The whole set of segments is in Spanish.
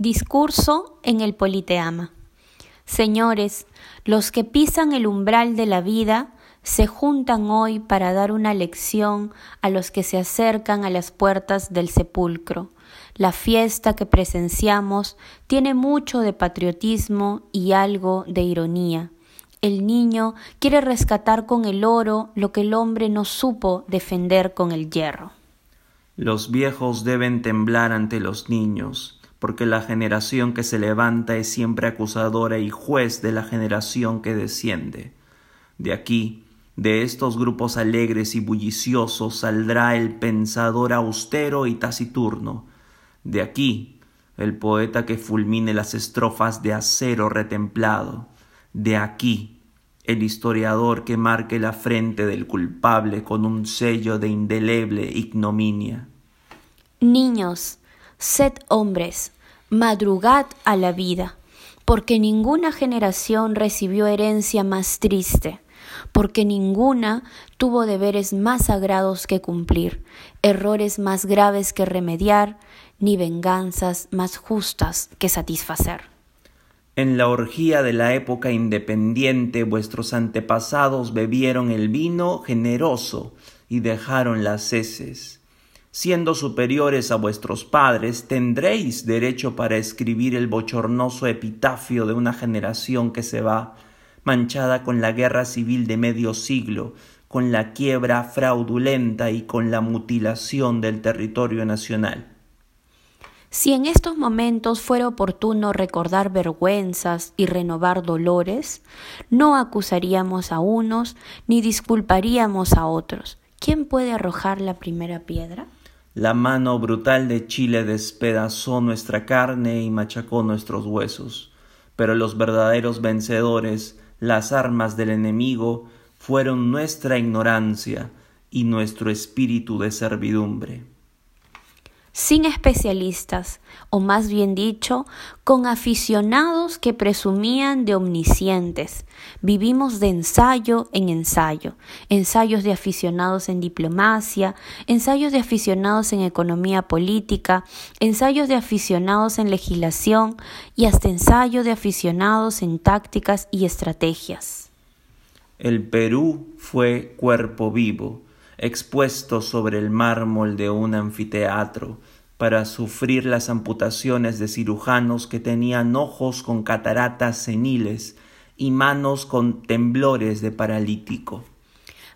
Discurso en el Politeama. Señores, los que pisan el umbral de la vida se juntan hoy para dar una lección a los que se acercan a las puertas del sepulcro. La fiesta que presenciamos tiene mucho de patriotismo y algo de ironía. El niño quiere rescatar con el oro lo que el hombre no supo defender con el hierro. Los viejos deben temblar ante los niños porque la generación que se levanta es siempre acusadora y juez de la generación que desciende. De aquí, de estos grupos alegres y bulliciosos, saldrá el pensador austero y taciturno. De aquí, el poeta que fulmine las estrofas de acero retemplado. De aquí, el historiador que marque la frente del culpable con un sello de indeleble ignominia. Niños, sed hombres, madrugad a la vida, porque ninguna generación recibió herencia más triste, porque ninguna tuvo deberes más sagrados que cumplir, errores más graves que remediar, ni venganzas más justas que satisfacer. En la orgía de la época independiente vuestros antepasados bebieron el vino generoso y dejaron las heces siendo superiores a vuestros padres, tendréis derecho para escribir el bochornoso epitafio de una generación que se va, manchada con la guerra civil de medio siglo, con la quiebra fraudulenta y con la mutilación del territorio nacional. Si en estos momentos fuera oportuno recordar vergüenzas y renovar dolores, no acusaríamos a unos ni disculparíamos a otros. ¿Quién puede arrojar la primera piedra? La mano brutal de Chile despedazó nuestra carne y machacó nuestros huesos, pero los verdaderos vencedores, las armas del enemigo, fueron nuestra ignorancia y nuestro espíritu de servidumbre sin especialistas, o más bien dicho, con aficionados que presumían de omniscientes. Vivimos de ensayo en ensayo, ensayos de aficionados en diplomacia, ensayos de aficionados en economía política, ensayos de aficionados en legislación y hasta ensayo de aficionados en tácticas y estrategias. El Perú fue cuerpo vivo expuesto sobre el mármol de un anfiteatro, para sufrir las amputaciones de cirujanos que tenían ojos con cataratas seniles y manos con temblores de paralítico.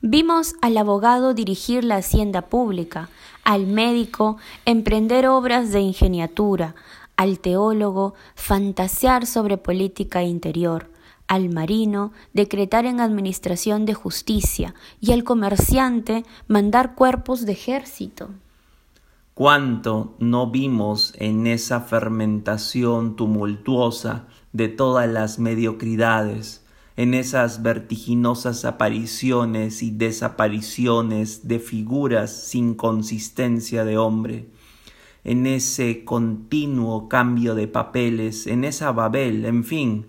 Vimos al abogado dirigir la hacienda pública, al médico emprender obras de ingeniatura, al teólogo fantasear sobre política interior, al marino decretar en administración de justicia y al comerciante mandar cuerpos de ejército. Cuánto no vimos en esa fermentación tumultuosa de todas las mediocridades, en esas vertiginosas apariciones y desapariciones de figuras sin consistencia de hombre, en ese continuo cambio de papeles, en esa Babel, en fin,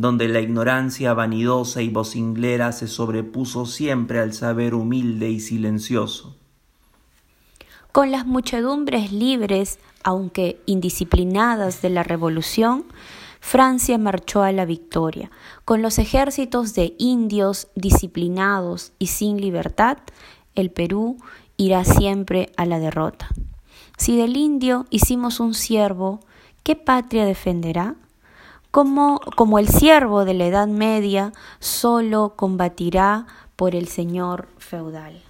donde la ignorancia vanidosa y vocinglera se sobrepuso siempre al saber humilde y silencioso. Con las muchedumbres libres, aunque indisciplinadas de la revolución, Francia marchó a la victoria. Con los ejércitos de indios disciplinados y sin libertad, el Perú irá siempre a la derrota. Si del indio hicimos un siervo, ¿qué patria defenderá? Como, el siervo de la Edad Media, solo combatirá por el señor feudal.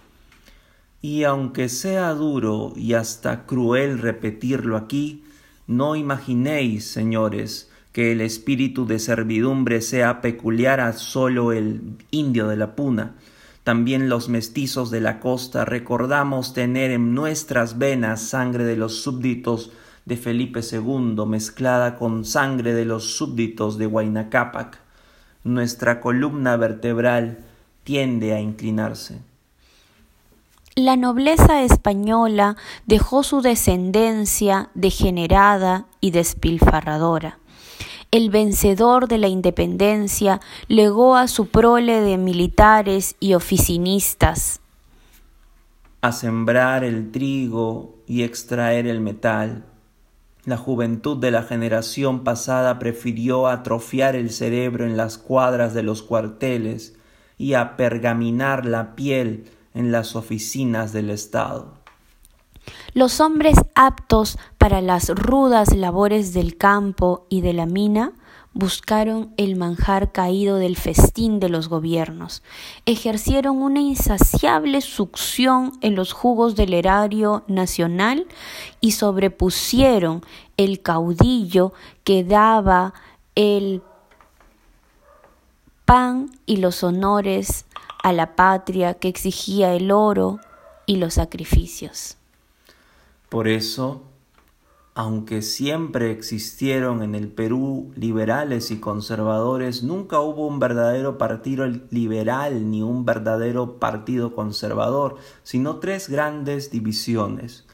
Y aunque sea duro y hasta cruel repetirlo aquí, no imaginéis, señores, que el espíritu de servidumbre sea peculiar a solo el indio de la puna. También los mestizos de la costa recordamos tener en nuestras venas sangre de los súbditos de Felipe II mezclada con sangre de los súbditos de Huayna Nuestra columna vertebral tiende a inclinarse. La nobleza española dejó su descendencia degenerada y despilfarradora. El vencedor de la independencia legó a su prole de militares y oficinistas a sembrar el trigo y extraer el metal, La juventud de la generación pasada prefirió atrofiar el cerebro en las cuadras de los cuarteles y a pergaminar la piel en las oficinas del Estado. Los hombres aptos para las rudas labores del campo y de la mina buscaron el manjar caído del festín de los gobiernos, ejercieron una insaciable succión en los jugos del erario nacional y sobrepusieron el caudillo que daba el pan y los honores a la patria que exigía el oro y los sacrificios. Por eso, aunque siempre existieron en el Perú liberales y conservadores, nunca hubo un verdadero partido liberal ni un verdadero partido conservador, sino tres grandes divisiones,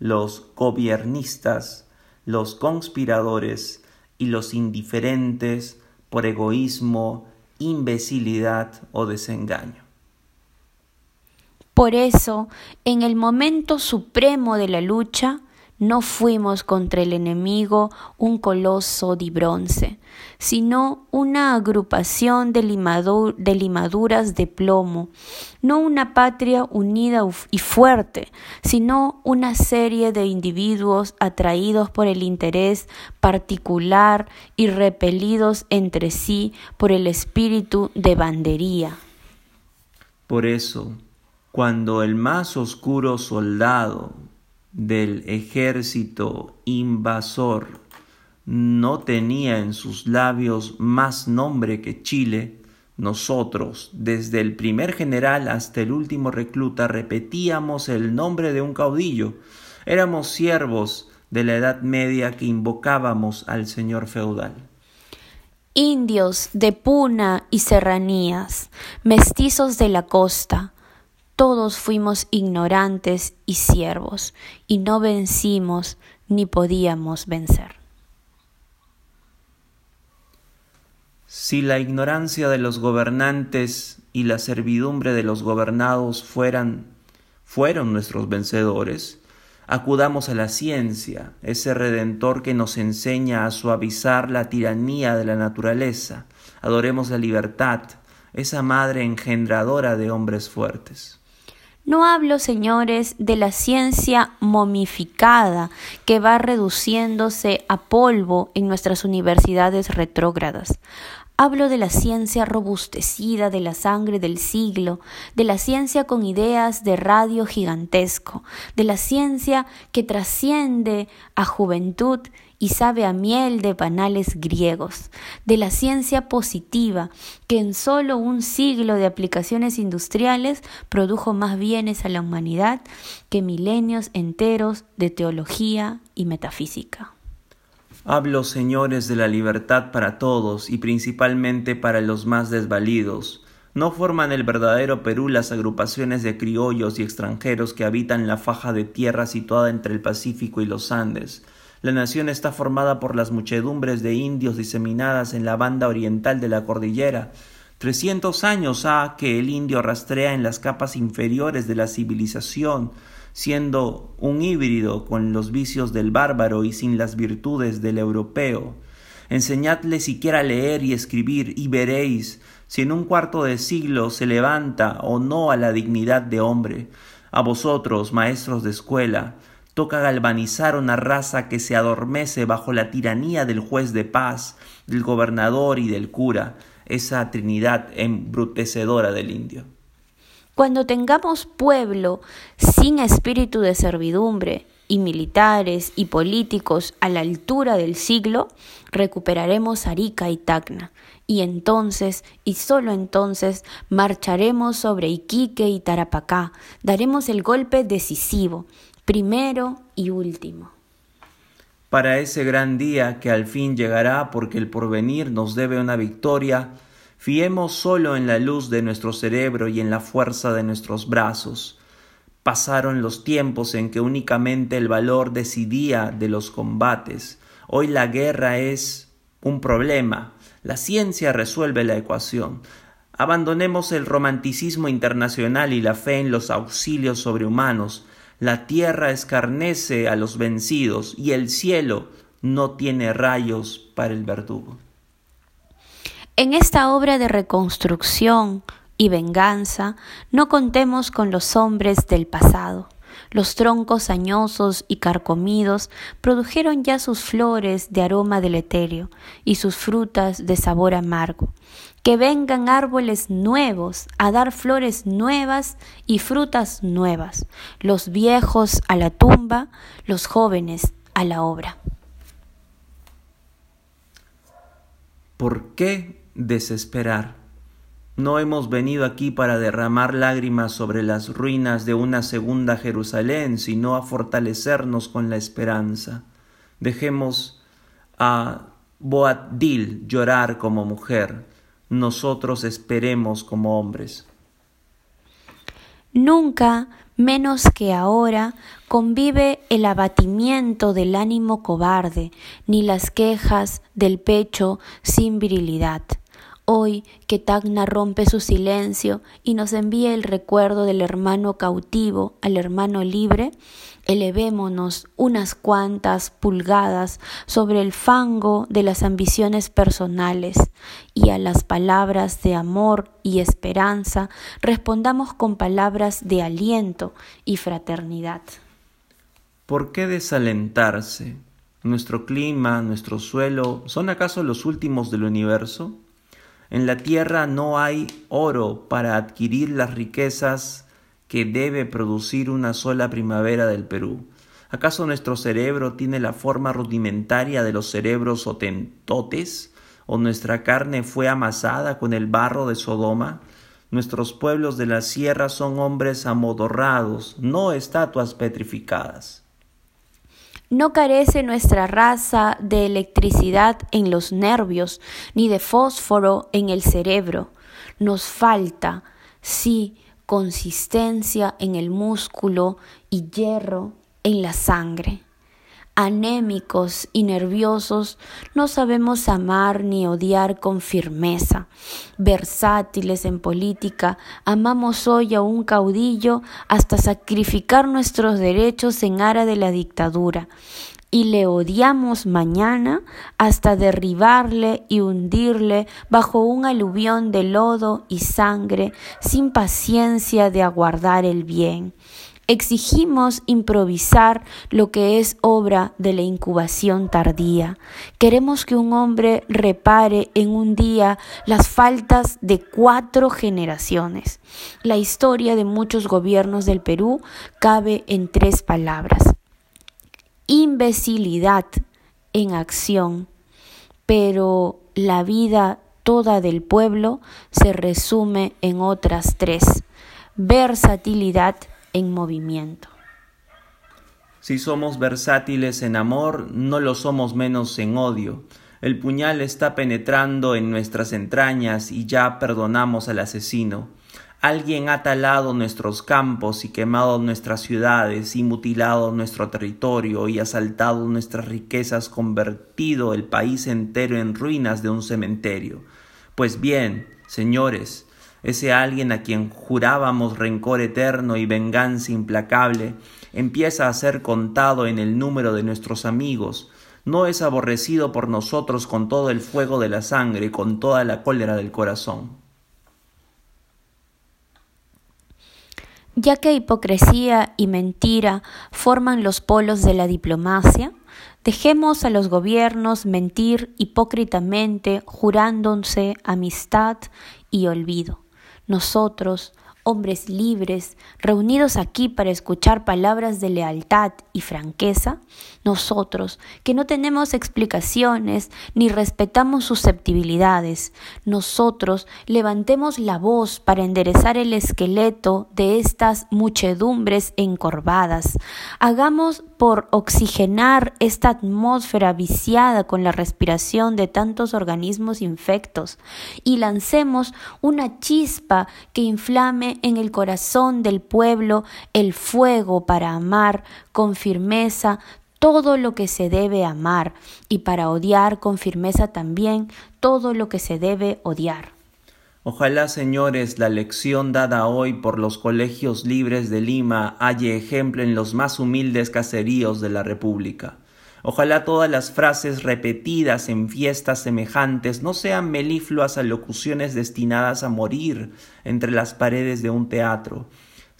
los gobiernistas, los conspiradores y los indiferentes por egoísmo, imbecilidad o desengaño. Por eso, en el momento supremo de la lucha, no fuimos contra el enemigo un coloso de bronce, sino una agrupación de, limaduras de plomo, no una patria unida y fuerte, sino una serie de individuos atraídos por el interés particular y repelidos entre sí por el espíritu de bandería. Por eso, cuando el más oscuro soldado del ejército invasor no tenía en sus labios más nombre que Chile, nosotros, desde el primer general hasta el último recluta, repetíamos el nombre de un caudillo. Éramos siervos de la Edad Media que invocábamos al señor feudal. Indios de Puna y serranías, mestizos de la costa, todos fuimos ignorantes y siervos, y no vencimos ni podíamos vencer. Si la ignorancia de los gobernantes y la servidumbre de los gobernados fueran fueron nuestros vencedores, acudamos a la ciencia, ese redentor que nos enseña a suavizar la tiranía de la naturaleza. Adoremos la libertad, esa madre engendradora de hombres fuertes. No hablo, señores, de la ciencia momificada que va reduciéndose a polvo en nuestras universidades retrógradas. Hablo de la ciencia robustecida de la sangre del siglo, de la ciencia con ideas de radio gigantesco, de la ciencia que trasciende a juventud y sabe a miel de panales griegos, de la ciencia positiva que en solo un siglo de aplicaciones industriales produjo más bienes a la humanidad que milenios enteros de teología y metafísica. Hablo, señores, de la libertad para todos y principalmente para los más desvalidos. No forman el verdadero Perú las agrupaciones de criollos y extranjeros que habitan la faja de tierra situada entre el Pacífico y los Andes, la nación está formada por las muchedumbres de indios diseminadas en la banda oriental de la cordillera. Trescientos años ha que el indio rastrea en las capas inferiores de la civilización, siendo un híbrido con los vicios del bárbaro y sin las virtudes del europeo. Enseñadle siquiera a leer y escribir, y veréis si en un cuarto de siglo se levanta o no a la dignidad de hombre. A vosotros, maestros de escuela, Toca galvanizar una raza que se adormece bajo la tiranía del juez de paz, del gobernador y del cura, esa trinidad embrutecedora del indio. Cuando tengamos pueblo sin espíritu de servidumbre y militares y políticos a la altura del siglo, recuperaremos Arica y Tacna, y entonces, y solo entonces, marcharemos sobre Iquique y Tarapacá, daremos el golpe decisivo, primero y último. Para ese gran día que al fin llegará porque el porvenir nos debe una victoria, fiemos solo en la luz de nuestro cerebro y en la fuerza de nuestros brazos. Pasaron los tiempos en que únicamente el valor decidía de los combates. Hoy la guerra es un problema. La ciencia resuelve la ecuación. Abandonemos el romanticismo internacional y la fe en los auxilios sobrehumanos. La tierra escarnece a los vencidos y el cielo no tiene rayos para el verdugo. En esta obra de reconstrucción y venganza, no contemos con los hombres del pasado. Los troncos añosos y carcomidos produjeron ya sus flores de aroma deleterio y sus frutas de sabor amargo. Que vengan árboles nuevos a dar flores nuevas y frutas nuevas, los viejos a la tumba, los jóvenes a la obra. ¿Por qué desesperar? No hemos venido aquí para derramar lágrimas sobre las ruinas de una segunda Jerusalén, sino a fortalecernos con la esperanza. Dejemos a Boadil llorar como mujer, nosotros esperemos como hombres. Nunca, menos que ahora, convive el abatimiento del ánimo cobarde, ni las quejas del pecho sin virilidad. Hoy que Tacna rompe su silencio y nos envía el recuerdo del hermano cautivo al hermano libre, elevémonos unas cuantas pulgadas sobre el fango de las ambiciones personales y a las palabras de amor y esperanza respondamos con palabras de aliento y fraternidad. ¿Por qué desalentarse? ¿Nuestro clima, nuestro suelo, son acaso los últimos del universo? En la tierra no hay oro para adquirir las riquezas que debe producir una sola primavera del Perú. ¿Acaso nuestro cerebro tiene la forma rudimentaria de los cerebros otentotes? ¿O nuestra carne fue amasada con el barro de Sodoma? Nuestros pueblos de la sierra son hombres amodorrados, no estatuas petrificadas. No carece nuestra raza de electricidad en los nervios, ni de fósforo en el cerebro. Nos falta, sí, consistencia en el músculo y hierro en la sangre anémicos y nerviosos, no sabemos amar ni odiar con firmeza. Versátiles en política, amamos hoy a un caudillo hasta sacrificar nuestros derechos en ara de la dictadura. Y le odiamos mañana hasta derribarle y hundirle bajo un aluvión de lodo y sangre, sin paciencia de aguardar el bien. Exigimos improvisar lo que es obra de la incubación tardía. Queremos que un hombre repare en un día las faltas de cuatro generaciones. La historia de muchos gobiernos del Perú cabe en tres palabras. Imbecilidad en acción, pero la vida toda del pueblo se resume en otras tres. Versatilidad, en movimiento. Si somos versátiles en amor, no lo somos menos en odio. El puñal está penetrando en nuestras entrañas y ya perdonamos al asesino. Alguien ha talado nuestros campos y quemado nuestras ciudades y mutilado nuestro territorio y asaltado nuestras riquezas, convertido el país entero en ruinas de un cementerio. Pues bien, señores, ese alguien a quien jurábamos rencor eterno y venganza implacable, empieza a ser contado en el número de nuestros amigos, no es aborrecido por nosotros con todo el fuego de la sangre, con toda la cólera del corazón. Ya que hipocresía y mentira forman los polos de la diplomacia, dejemos a los gobiernos mentir hipócritamente, jurándose amistad y olvido. Nosotros, hombres libres, reunidos aquí para escuchar palabras de lealtad y franqueza, nosotros, que no tenemos explicaciones ni respetamos susceptibilidades, nosotros levantemos la voz para enderezar el esqueleto de estas muchedumbres encorvadas. Hagamos por oxigenar esta atmósfera viciada con la respiración de tantos organismos infectos y lancemos una chispa que inflame en el corazón del pueblo el fuego para amar con firmeza todo lo que se debe amar y para odiar con firmeza también todo lo que se debe odiar. Ojalá, señores, la lección dada hoy por los colegios libres de Lima haya ejemplo en los más humildes caseríos de la República. Ojalá todas las frases repetidas en fiestas semejantes no sean melifluas alocuciones destinadas a morir entre las paredes de un teatro,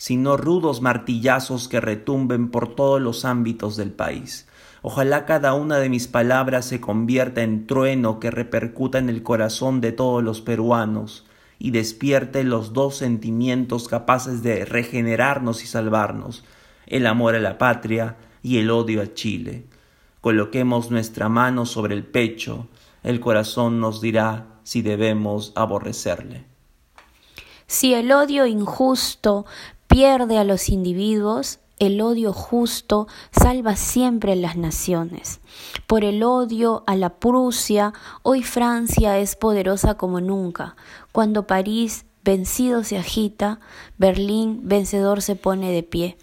sino rudos martillazos que retumben por todos los ámbitos del país. Ojalá cada una de mis palabras se convierta en trueno que repercuta en el corazón de todos los peruanos y despierte los dos sentimientos capaces de regenerarnos y salvarnos, el amor a la patria y el odio a Chile. Coloquemos nuestra mano sobre el pecho, el corazón nos dirá si debemos aborrecerle. Si el odio injusto pierde a los individuos, el odio justo salva siempre las naciones. Por el odio a la Prusia, hoy Francia es poderosa como nunca. Cuando París vencido se agita, Berlín vencedor se pone de pie.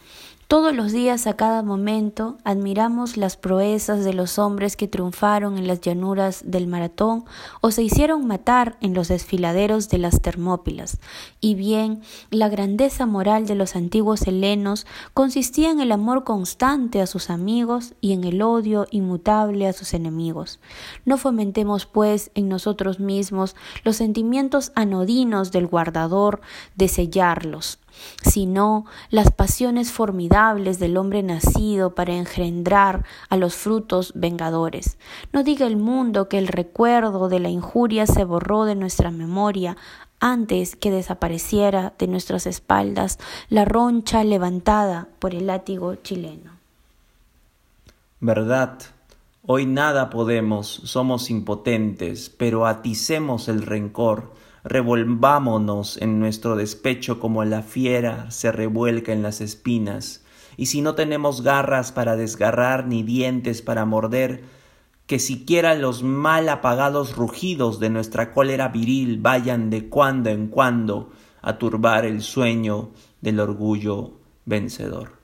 Todos los días, a cada momento, admiramos las proezas de los hombres que triunfaron en las llanuras del maratón o se hicieron matar en los desfiladeros de las Termópilas. Y bien, la grandeza moral de los antiguos helenos consistía en el amor constante a sus amigos y en el odio inmutable a sus enemigos. No fomentemos, pues, en nosotros mismos los sentimientos anodinos del guardador de sellarlos sino las pasiones formidables del hombre nacido para engendrar a los frutos vengadores. No diga el mundo que el recuerdo de la injuria se borró de nuestra memoria antes que desapareciera de nuestras espaldas la roncha levantada por el látigo chileno. Verdad, hoy nada podemos, somos impotentes, pero aticemos el rencor, revolvámonos en nuestro despecho como la fiera se revuelca en las espinas, y si no tenemos garras para desgarrar ni dientes para morder, que siquiera los mal apagados rugidos de nuestra cólera viril vayan de cuando en cuando a turbar el sueño del orgullo vencedor.